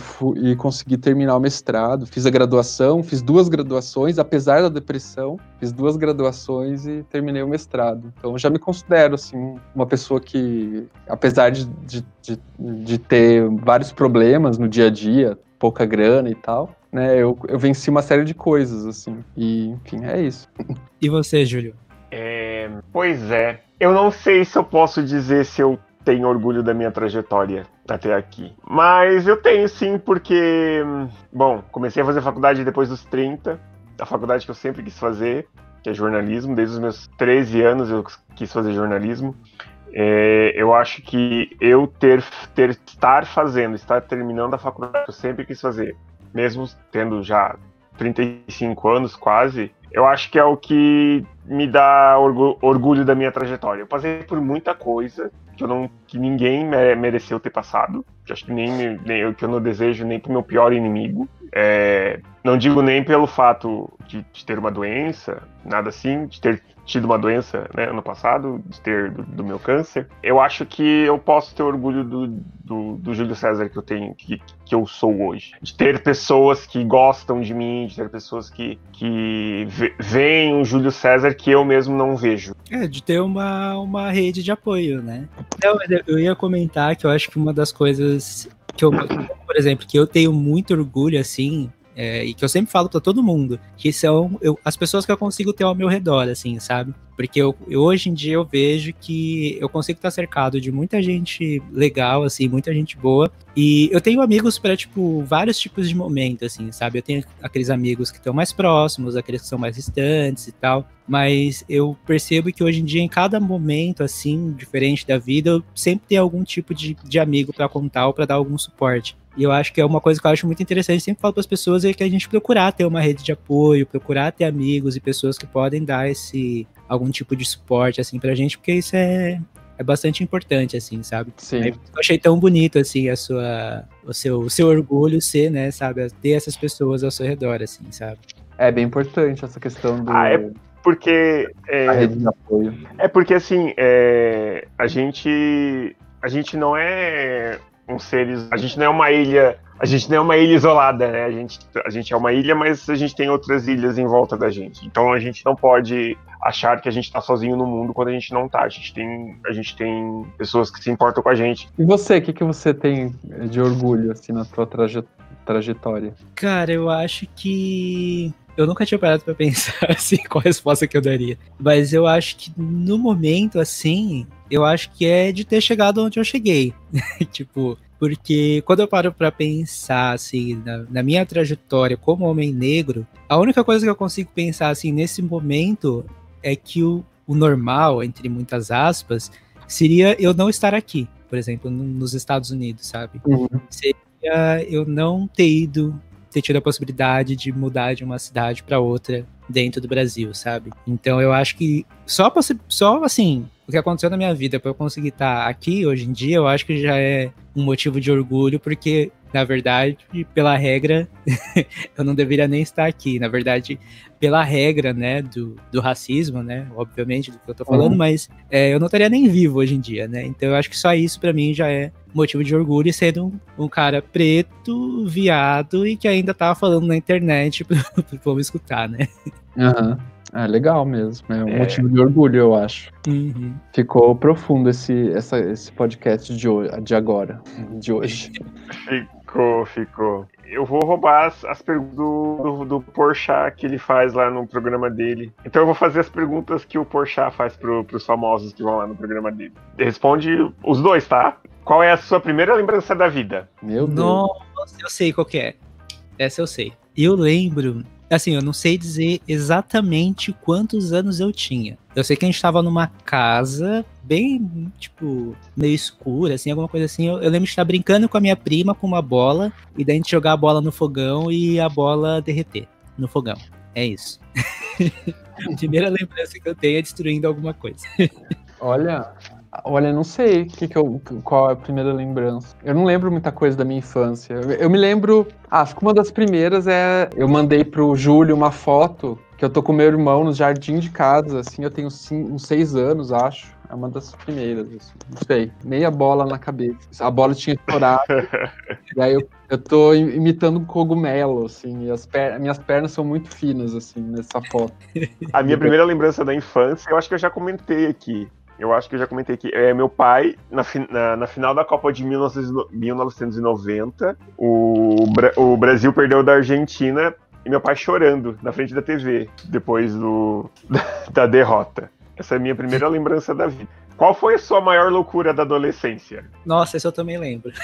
e consegui terminar o mestrado. Fiz a graduação, fiz duas graduações, apesar da depressão, fiz duas graduações e terminei o mestrado. Então eu já me considero, assim, uma pessoa que, apesar de, de, de, de ter vários problemas no dia a dia, pouca grana e tal, né? Eu, eu venci uma série de coisas, assim. E, enfim, é isso. E você, Júlio? É, pois é. Eu não sei se eu posso dizer se eu tenho orgulho da minha trajetória até aqui. Mas eu tenho sim, porque, bom, comecei a fazer faculdade depois dos 30, a faculdade que eu sempre quis fazer, que é jornalismo. Desde os meus 13 anos eu quis fazer jornalismo. É, eu acho que eu ter, ter estar fazendo, estar terminando a faculdade que eu sempre quis fazer, mesmo tendo já 35 anos quase, eu acho que é o que me dá orgulho da minha trajetória. Eu passei por muita coisa que eu não que ninguém mereceu ter passado, que acho que nem, nem que eu não desejo nem pro meu pior inimigo. É, não digo nem pelo fato de, de, ter uma doença, nada assim, de ter tido uma doença né, ano passado, de ter do, do, meu câncer. Eu acho que eu posso ter orgulho do, do, do Júlio César que eu tenho, que, que eu sou hoje. De ter pessoas que gostam de mim, de ter pessoas que, que veem um Júlio César que eu mesmo não vejo. É, de ter uma, uma rede de apoio, né? Eu, eu ia comentar que eu acho que uma das coisas que eu, por exemplo, que eu tenho muito orgulho, assim, é, e que eu sempre falo para todo mundo, que são eu, as pessoas que eu consigo ter ao meu redor, assim, sabe? Porque eu, eu, hoje em dia eu vejo que eu consigo estar cercado de muita gente legal, assim, muita gente boa. E eu tenho amigos para, tipo, vários tipos de momentos, assim, sabe? Eu tenho aqueles amigos que estão mais próximos, aqueles que são mais distantes e tal. Mas eu percebo que hoje em dia, em cada momento, assim, diferente da vida, eu sempre tenho algum tipo de, de amigo para contar ou para dar algum suporte. E eu acho que é uma coisa que eu acho muito interessante, sempre falo para as pessoas, é que a gente procurar ter uma rede de apoio, procurar ter amigos e pessoas que podem dar esse algum tipo de suporte assim pra gente, porque isso é é bastante importante assim, sabe? Sim. eu achei tão bonito assim a sua o seu o seu orgulho ser, né, sabe, ter essas pessoas ao seu redor assim, sabe? É bem importante essa questão do ah, é porque é, a rede de apoio. É porque assim, é, a gente a gente não é um seres. A gente não é uma ilha. A gente não é uma ilha isolada, né? A gente, a gente é uma ilha, mas a gente tem outras ilhas em volta da gente. Então a gente não pode achar que a gente tá sozinho no mundo quando a gente não tá. A gente tem, a gente tem pessoas que se importam com a gente. E você, o que, que você tem de orgulho, assim, na tua traje trajetória? Cara, eu acho que. Eu nunca tinha parado pra pensar (laughs) assim qual a resposta que eu daria. Mas eu acho que no momento, assim, eu acho que é de ter chegado onde eu cheguei. (laughs) tipo, porque quando eu paro para pensar assim na, na, minha trajetória como homem negro, a única coisa que eu consigo pensar assim nesse momento é que o, o normal, entre muitas aspas, seria eu não estar aqui, por exemplo, nos Estados Unidos, sabe? Uhum. Seria eu não ter ido, ter tido a possibilidade de mudar de uma cidade para outra dentro do Brasil, sabe? Então eu acho que só, só assim, o que aconteceu na minha vida para eu conseguir estar tá aqui hoje em dia, eu acho que já é um motivo de orgulho, porque na verdade, pela regra, (laughs) eu não deveria nem estar aqui. Na verdade, pela regra, né, do, do racismo, né, obviamente, do que eu tô falando, uhum. mas é, eu não estaria nem vivo hoje em dia, né? Então eu acho que só isso para mim já é motivo de orgulho sendo um, um, cara preto, viado e que ainda tava falando na internet (laughs) pro, pro povo escutar, né? Aham. Uhum. É legal mesmo, é um é. motivo de orgulho, eu acho. Uhum. Ficou profundo esse, essa, esse podcast de, hoje, de agora, de hoje. Ficou, ficou. Eu vou roubar as, as perguntas do, do, do Porchat que ele faz lá no programa dele. Então eu vou fazer as perguntas que o Porchat faz pro, pros famosos que vão lá no programa dele. Responde os dois, tá? Qual é a sua primeira lembrança da vida? Meu Deus. Nossa, eu sei qual que é. Essa eu sei. Eu lembro Assim, eu não sei dizer exatamente quantos anos eu tinha. Eu sei que a gente tava numa casa bem, tipo, meio escura, assim, alguma coisa assim. Eu, eu lembro de estar brincando com a minha prima com uma bola e daí a gente jogar a bola no fogão e a bola derreter no fogão. É isso. (laughs) a primeira lembrança que eu tenho é destruindo alguma coisa. Olha, Olha, não sei que que eu, qual é a primeira lembrança. Eu não lembro muita coisa da minha infância. Eu me lembro. Ah, acho que uma das primeiras é. Eu mandei pro Júlio uma foto que eu tô com meu irmão no jardim de casa, assim, eu tenho cinco, uns seis anos, acho. É uma das primeiras, assim. Não sei. Meia bola na cabeça. A bola tinha estourado. (laughs) e aí eu, eu tô imitando um cogumelo, assim. E as per minhas pernas são muito finas, assim, nessa foto. A minha primeira lembrança da infância, eu acho que eu já comentei aqui eu acho que eu já comentei aqui. É, meu pai, na, na, na final da Copa de 1990, o, o Brasil perdeu da Argentina e meu pai chorando na frente da TV depois do, (laughs) da, derrota. Essa é a minha primeira lembrança da vida. Qual foi a sua maior loucura da adolescência? Nossa, essa eu também lembro. (laughs)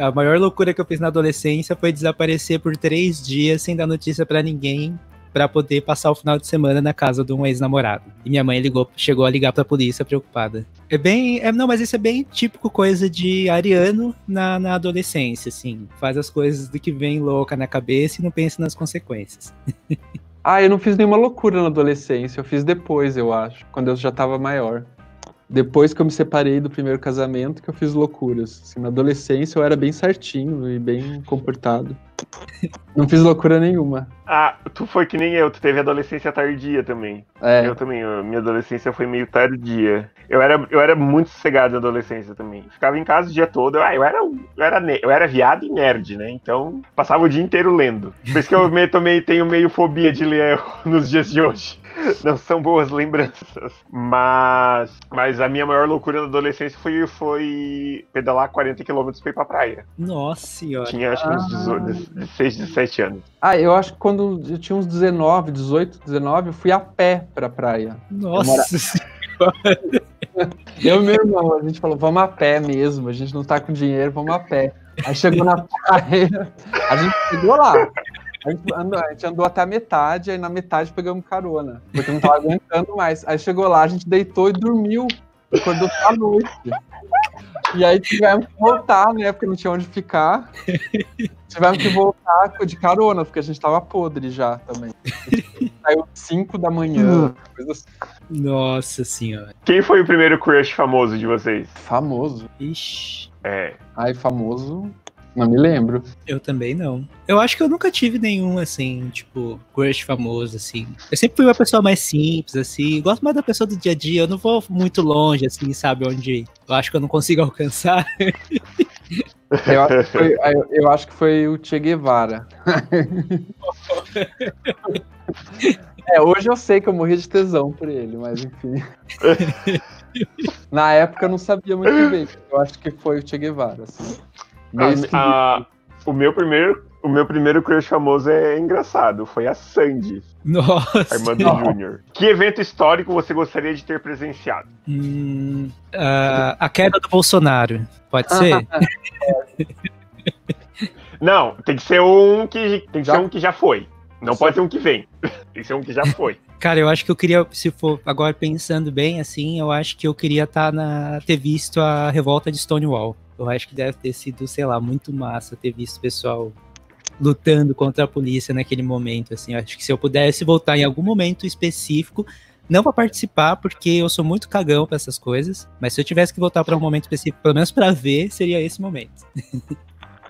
a maior loucura que eu fiz na adolescência foi desaparecer por três dias sem dar notícia para ninguém para poder passar o final de semana na casa de um ex-namorado. E minha mãe ligou, chegou a ligar para a polícia preocupada. É bem, é, não, mas isso é bem típico coisa de ariano na, na adolescência, assim. Faz as coisas do que vem louca na cabeça e não pensa nas consequências. ah, eu não fiz nenhuma loucura na adolescência, eu fiz depois, eu acho, quando eu já estava maior depois que eu me separei do primeiro casamento que eu fiz loucuras. Assim, na adolescência eu era bem certinho e bem comportado. Não fiz loucura nenhuma. Ah, tu foi que nem eu, tu teve adolescência tardia também. É. Eu também, minha adolescência foi meio tardia. Eu era, eu era muito sossegado na adolescência também. Ficava em casa o dia todo. Ah, eu era, eu era, eu era viado e nerd, né? Então, passava o dia inteiro lendo. Por isso que eu me, também tenho meio fobia de ler (laughs) nos dias de hoje. (laughs) Não são boas lembranças. Mas, mas a minha maior loucura na adolescência foi, foi pedalar 40 km pra ir pra praia. Nossa senhora. Tinha acho que uns 18, 16, 17 anos. Ah, eu acho que quando eu tinha uns 19, 18, 19, eu fui a pé pra praia. Nossa senhora. (laughs) Eu e meu irmão, a gente falou, vamos a pé mesmo, a gente não tá com dinheiro, vamos a pé. Aí chegou na (laughs) praia, a gente chegou lá. A gente, andou, a gente andou até a metade, aí na metade pegamos carona, porque não tava aguentando mais. Aí chegou lá, a gente deitou e dormiu, acordou à noite. E aí tivemos que voltar, né? Porque não tinha onde ficar. Tivemos que voltar de carona, porque a gente tava podre já também. Saiu 5 da manhã. Assim. Nossa senhora. Quem foi o primeiro crush famoso de vocês? Famoso? Ixi. É. Ai, famoso. Não me lembro. Eu também não. Eu acho que eu nunca tive nenhum, assim, tipo, crush famoso, assim. Eu sempre fui uma pessoa mais simples, assim. Gosto mais da pessoa do dia a dia. Eu não vou muito longe, assim, sabe? Onde eu acho que eu não consigo (laughs) alcançar. Eu acho que foi, eu, eu acho que foi o Che Guevara. (laughs) É, hoje eu sei que eu morri de tesão por ele, mas enfim. (laughs) Na época eu não sabia muito bem. Eu acho que foi o Che Guevara. Assim. A- a- o meu primeiro, o meu primeiro crush famoso é engraçado, foi a Sandy, Nossa. Armando Júnior. Que evento histórico você gostaria de ter presenciado? Hum, a, a queda do Bolsonaro. Pode ser? (laughs) Não, tem que ser um que tem que Já- ser um que já foi. Não pode ser um que vem. (laughs) Tem que ser um que já foi. Cara, eu acho que eu queria, se for agora pensando bem, assim, eu acho que eu queria estar na, ter visto a revolta de Stonewall. Eu acho que deve ter sido, sei lá, muito massa ter visto o pessoal lutando contra a polícia naquele momento, assim. Eu acho que se eu pudesse voltar em algum momento específico, não pra participar, porque eu sou muito cagão pra essas coisas, mas se eu tivesse que voltar pra um momento específico, pelo menos pra ver, seria esse momento.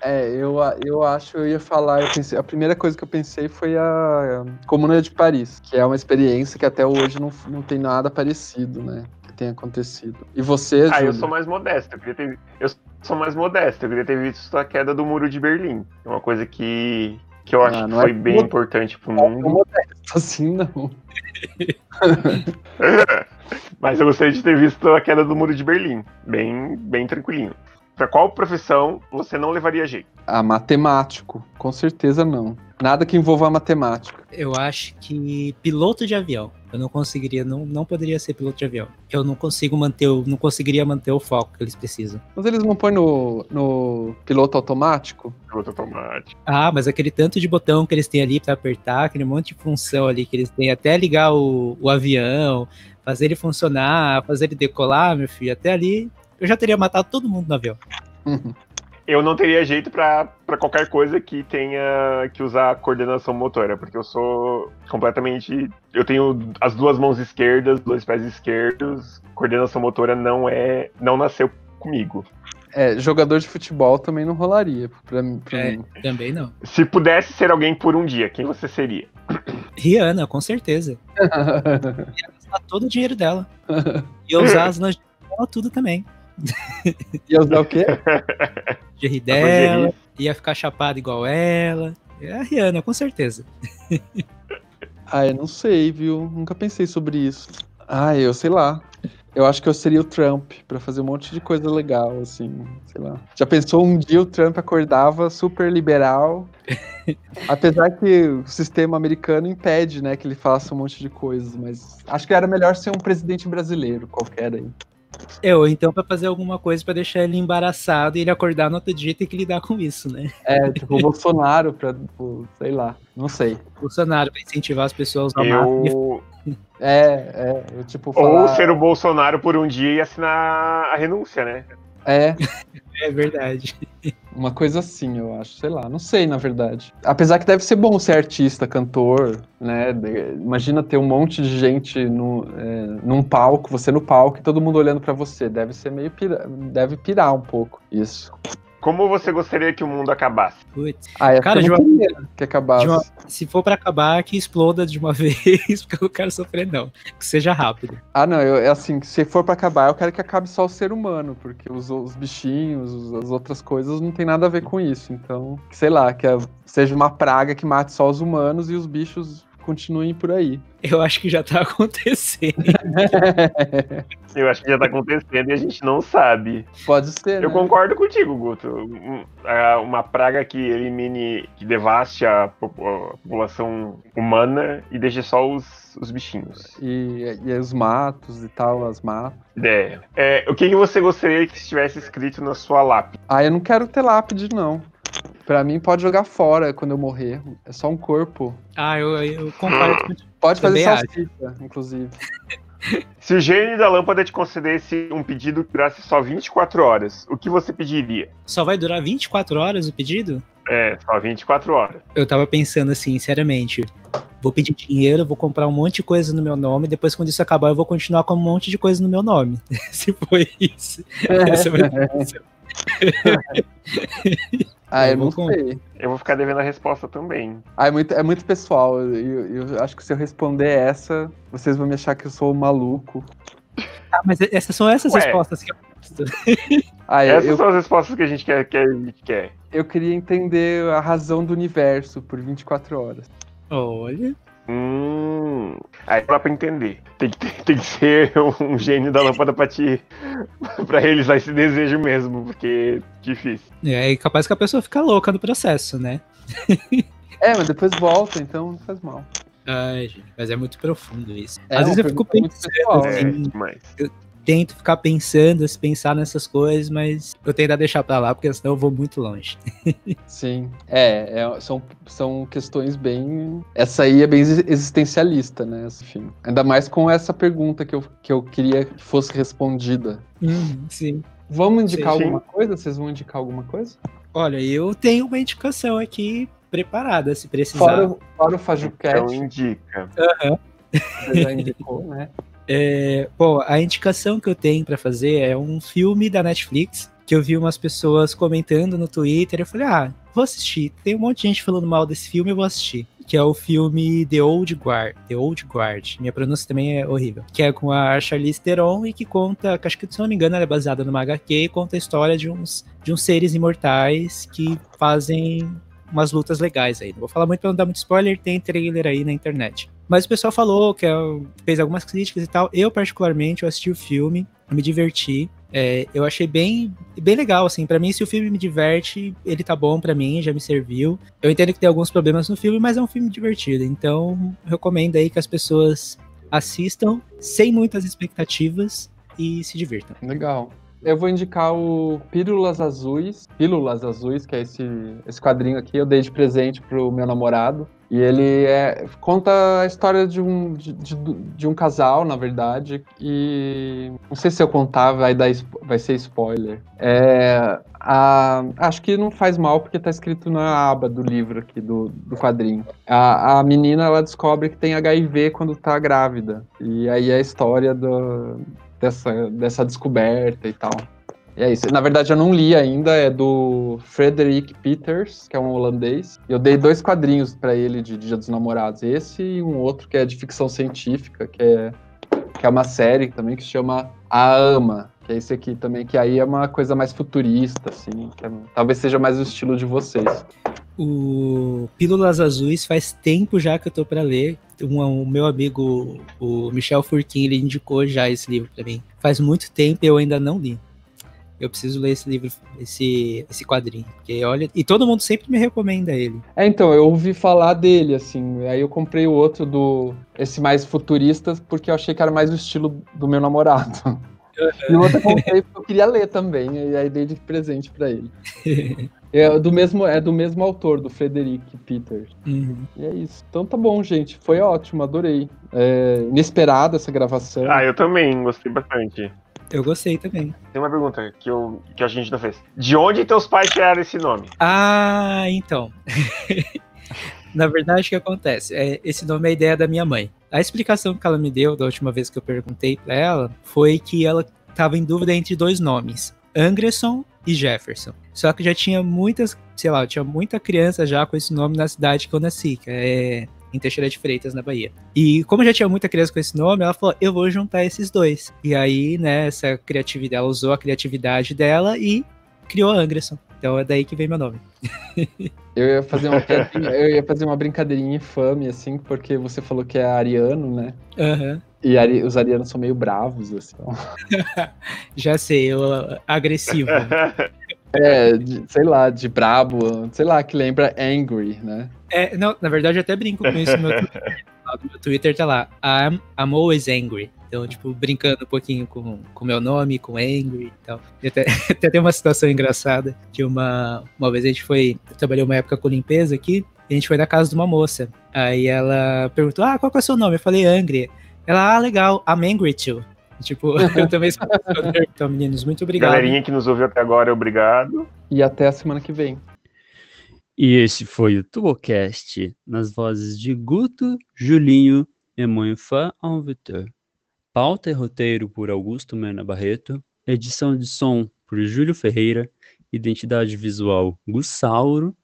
É, eu, a- eu acho, eu ia falar, eu pensei- a primeira coisa que eu pensei foi a Comuna de Paris, que é uma experiência que até hoje não, não tem nada parecido, né? Tenha acontecido. E você, Ah, eu Júlio? sou mais modesto. Eu, queria ter, eu sou mais modesto. Eu queria ter visto a queda do muro de Berlim. É uma coisa que, que eu acho Ah, que não é foi bem tudo- importante pro Não, mundo. modesto assim, não. (laughs) Mas eu gostaria de ter visto a queda do muro de Berlim. Bem, bem tranquilinho. Pra qual profissão você não levaria jeito? Ah, matemático, com certeza não. Nada que envolva matemática. Eu acho que piloto de avião. Eu não conseguiria, não, não poderia ser piloto de avião. Eu não consigo manter, o, não conseguiria manter o foco que eles precisam. Mas eles não põem no, no piloto automático? Piloto automático. Ah, mas aquele tanto de botão que eles têm ali pra apertar, aquele monte de função ali que eles têm, até ligar o, o avião, fazer ele funcionar, fazer ele decolar, meu filho, até ali eu já teria matado todo mundo no avião. Eu não teria jeito pra pra qualquer coisa que tenha que usar coordenação motora, porque eu sou completamente. Eu tenho as duas mãos esquerdas, dois pés esquerdos. Coordenação motora não é. não nasceu comigo. É, jogador de futebol também não rolaria pra, mim- pra É. mim. Também não. Se pudesse ser alguém por um dia, quem você seria? (clears throat) Rihanna, com certeza. (laughs) Ia gastar todo o dinheiro dela. Ia usar as (laughs) lingerie dela tudo também. Ia usar o quê? (laughs) A dela, ia ficar chapado igual ela. É a Rihanna, com certeza. (laughs) Ah, eu não sei, viu? Nunca pensei sobre isso. Ah, eu sei lá. Eu acho que eu seria o Trump pra fazer um monte de coisa legal, assim, sei lá. Já pensou um dia o Trump acordava super liberal? (laughs) Apesar que o sistema americano impede, né, que ele faça um monte de coisas, mas acho que era melhor ser um presidente brasileiro qualquer aí. Eu, então, pra fazer alguma coisa pra deixar ele embaraçado e ele acordar no outro dia ter que lidar com isso, né? É, tipo o Bolsonaro pra, tipo, sei lá, não sei. Bolsonaro pra incentivar as pessoas a. Eu. É, é, eu tipo Ou falar... ser o Bolsonaro por um dia e assinar a renúncia, né? É, É verdade. (laughs) Uma coisa assim, eu acho. Sei lá, não sei, na verdade. Apesar que deve ser bom ser artista, cantor, né? Imagina ter um monte de gente no, é, num palco, você no palco e todo mundo olhando pra você. Deve ser meio pira... deve pirar um pouco isso. Como você gostaria que o mundo acabasse? Putz. Ah, é Cara, que de uma- que acabasse. de uma- Se for pra acabar, que exploda de uma (laughs) vez, porque eu não quero sofrer, não. Que seja rápido. Ah, não, eu, é assim, se for pra acabar, eu quero que acabe só o ser humano, porque os, os bichinhos, os- as outras coisas não tem nada a ver com isso. Então, sei lá, que a- seja uma praga que mate só os humanos e os bichos continuem por aí. Eu acho que já tá (laughs) acontecendo. Eu acho que já tá acontecendo e a gente não sabe. Pode ser. Eu né? concordo contigo, Guto. A- Uma praga que elimine, que devaste a população humana e deixe só os, os bichinhos. E, e os matos e tal, as matas. É. É, o que que você gostaria que estivesse escrito na sua lápide? Ah, eu não quero ter lápide, não. Pra mim, pode jogar fora quando eu morrer. É só um corpo. Ah, eu, eu concordo com Pode fazer Também acho. salsicha, inclusive. (laughs) Se o gênio da lâmpada te concedesse um pedido que durasse só 24 horas, o que você pediria? Só vai durar 24 horas o pedido? É, só 24 horas. Eu tava pensando assim, sinceramente. Vou pedir dinheiro, vou comprar um monte de coisa no meu nome, depois quando isso acabar eu vou continuar com um monte de coisa no meu nome. (laughs) Se for isso. (laughs) Essa vai ser a Ah, eu, Eu não com- sei. Eu vou ficar devendo a resposta também. Ah, é muito, é muito pessoal. Eu, eu acho que se eu responder essa, vocês vão me achar que eu sou um maluco. Ah, mas essas são essas Ué. respostas que eu gosto. (laughs) Ah, Essas eu, são as respostas que a gente quer. Que a gente quer. eu queria entender a razão do universo por 24 horas. Olha. Hum. Aí dá pra entender. Tem que, ter- (laughs) tem que ser um gênio da lâmpada pra te. (laughs) pra realizar esse desejo mesmo, porque é difícil. É capaz que a pessoa fica louca no processo, né? (laughs) É, mas depois volta, então não faz mal. Ai, gente, mas é muito profundo isso. É Às vezes eu fico pensando, pessoal, É, assim, mas. Tento ficar pensando, se pensar nessas coisas, mas eu tento deixar pra lá, porque senão eu vou muito longe. (laughs) Sim. É, é, são, são questões bem. Essa aí é bem exi- existencialista, né? Enfim. Ainda mais com essa pergunta que eu, que eu queria que fosse respondida. Uhum, sim. Vamos indicar Sim, sim. alguma coisa? Vocês vão indicar alguma coisa? Olha, eu tenho uma indicação aqui preparada, se precisar. Fora, o- fora o Então FajuCast, indica. você já indicou, né? (laughs) É, bom, a indicação que eu tenho pra fazer é um filme da Netflix que eu vi umas pessoas comentando no Twitter. Eu falei, ah, vou assistir. Tem um monte de gente falando mal desse filme, eu vou assistir. Que é o filme The Old Guard. The Old Guard. Minha pronúncia também é horrível. Que é com a Charlize Theron e que conta, acho que se não me engano, ela é baseada numa HQ e conta a história de uns, de uns seres imortais que fazem umas lutas legais aí. Não vou falar muito pra não dar muito spoiler, tem trailer aí na internet. Mas o pessoal falou que é, fez algumas críticas e tal. Eu, particularmente, eu assisti o filme, me diverti. É, eu achei bem, bem legal, assim. Pra mim, se o filme me diverte, ele tá bom pra mim, já me serviu. Eu entendo que tem alguns problemas no filme, mas é um filme divertido. Então, recomendo aí que as pessoas assistam sem muitas expectativas e se divirtam. Legal. Eu vou indicar o Pílulas Azuis. Pílulas Azuis, que é esse, esse quadrinho aqui, eu dei de presente pro meu namorado. E ele é, conta a história de um, de, de- de um casal, na verdade. E não sei se eu contar, vai, dar, vai ser spoiler. É, a- acho que não faz mal, porque tá escrito na aba do livro aqui, do, do quadrinho. A, a menina, ela descobre que tem HIV quando tá grávida. E aí é a história do, dessa, dessa descoberta e tal. E é isso. Na verdade, eu não li ainda, é do Frederick Peters, que é um holandês. Eu dei dois quadrinhos pra ele de Dia dos Namorados. Esse e um outro que é de ficção científica, que é, que é uma série também que se chama A Ama. Que é esse aqui também, que aí é uma coisa mais futurista, assim. que é- talvez seja mais o estilo de vocês. O Pílulas Azuis faz tempo já que eu tô pra ler. Um, o meu amigo, o Michel Furquim, ele indicou já esse livro pra mim. Faz muito tempo eu ainda não li. Eu preciso ler esse livro, esse, esse quadrinho. Porque olha, e todo mundo sempre me recomenda ele. É, então, eu ouvi falar dele, assim, aí eu comprei o outro do. esse mais futurista, porque eu achei que era mais o estilo do meu namorado. (laughs) E o outro eu comprei porque eu queria ler também, e aí dei de presente pra ele. (laughs) É do mesmo, é do mesmo autor, do Frederick Peters. Uhum. E é isso. Então tá bom, gente. Foi ótimo, adorei. É, inesperada essa gravação. Ah, eu também gostei bastante. Eu gostei também. Tem uma pergunta que, eu, que a gente não fez. De onde teus pais tiraram esse nome? Ah, então. (laughs) Na verdade, o que acontece? É, esse nome é a ideia da minha mãe. A explicação que ela me deu da última vez que eu perguntei pra ela foi que ela estava em dúvida entre dois nomes: Angresson e Jefferson. Só que já tinha muitas, sei lá, tinha muita criança já com esse nome na cidade que eu nasci, que é em Teixeira de Freitas, na Bahia. E como já tinha muita criança com esse nome, ela falou: eu vou juntar esses dois. E aí, né, essa criatividade, ela usou a criatividade dela e criou Angresson. Então é daí que vem meu nome. Eu ia fazer uma (laughs) eu ia fazer uma brincadeirinha infame, assim, porque você falou que é ariano, né? Aham. E ari- os arianos são meio bravos, assim. (laughs) Já sei, eu agressivo. (laughs) É, de- sei lá, de brabo, sei lá, que lembra angry, né? É, não, na verdade, eu até brinco com isso no meu no meu Twitter tá lá, I'm, I'm always angry. Então, tipo, brincando um pouquinho com o meu nome, com angry e tal. E até, (laughs) até tem uma situação engraçada, que uma, uma vez a gente foi, eu trabalhei uma época com limpeza aqui, e a gente foi na casa de uma moça. Aí ela perguntou, ah, qual que é o seu nome? Eu falei, Angry. Ela, ah, legal, I'm angry too. Tipo, (laughs) eu também sou (laughs) Então, meninos, muito obrigado. Galerinha que nos ouviu até agora, obrigado. E até a semana que vem. E esse foi o Tubocast, nas vozes de Guto, Julinho e Moinfã Alvitor. Pauta e roteiro por Augusto Mena Barreto, edição de som por Júlio Ferreira identidade visual Gussauro,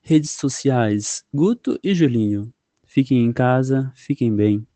redes sociais Guto e Julinho. Fiquem em casa, fiquem bem.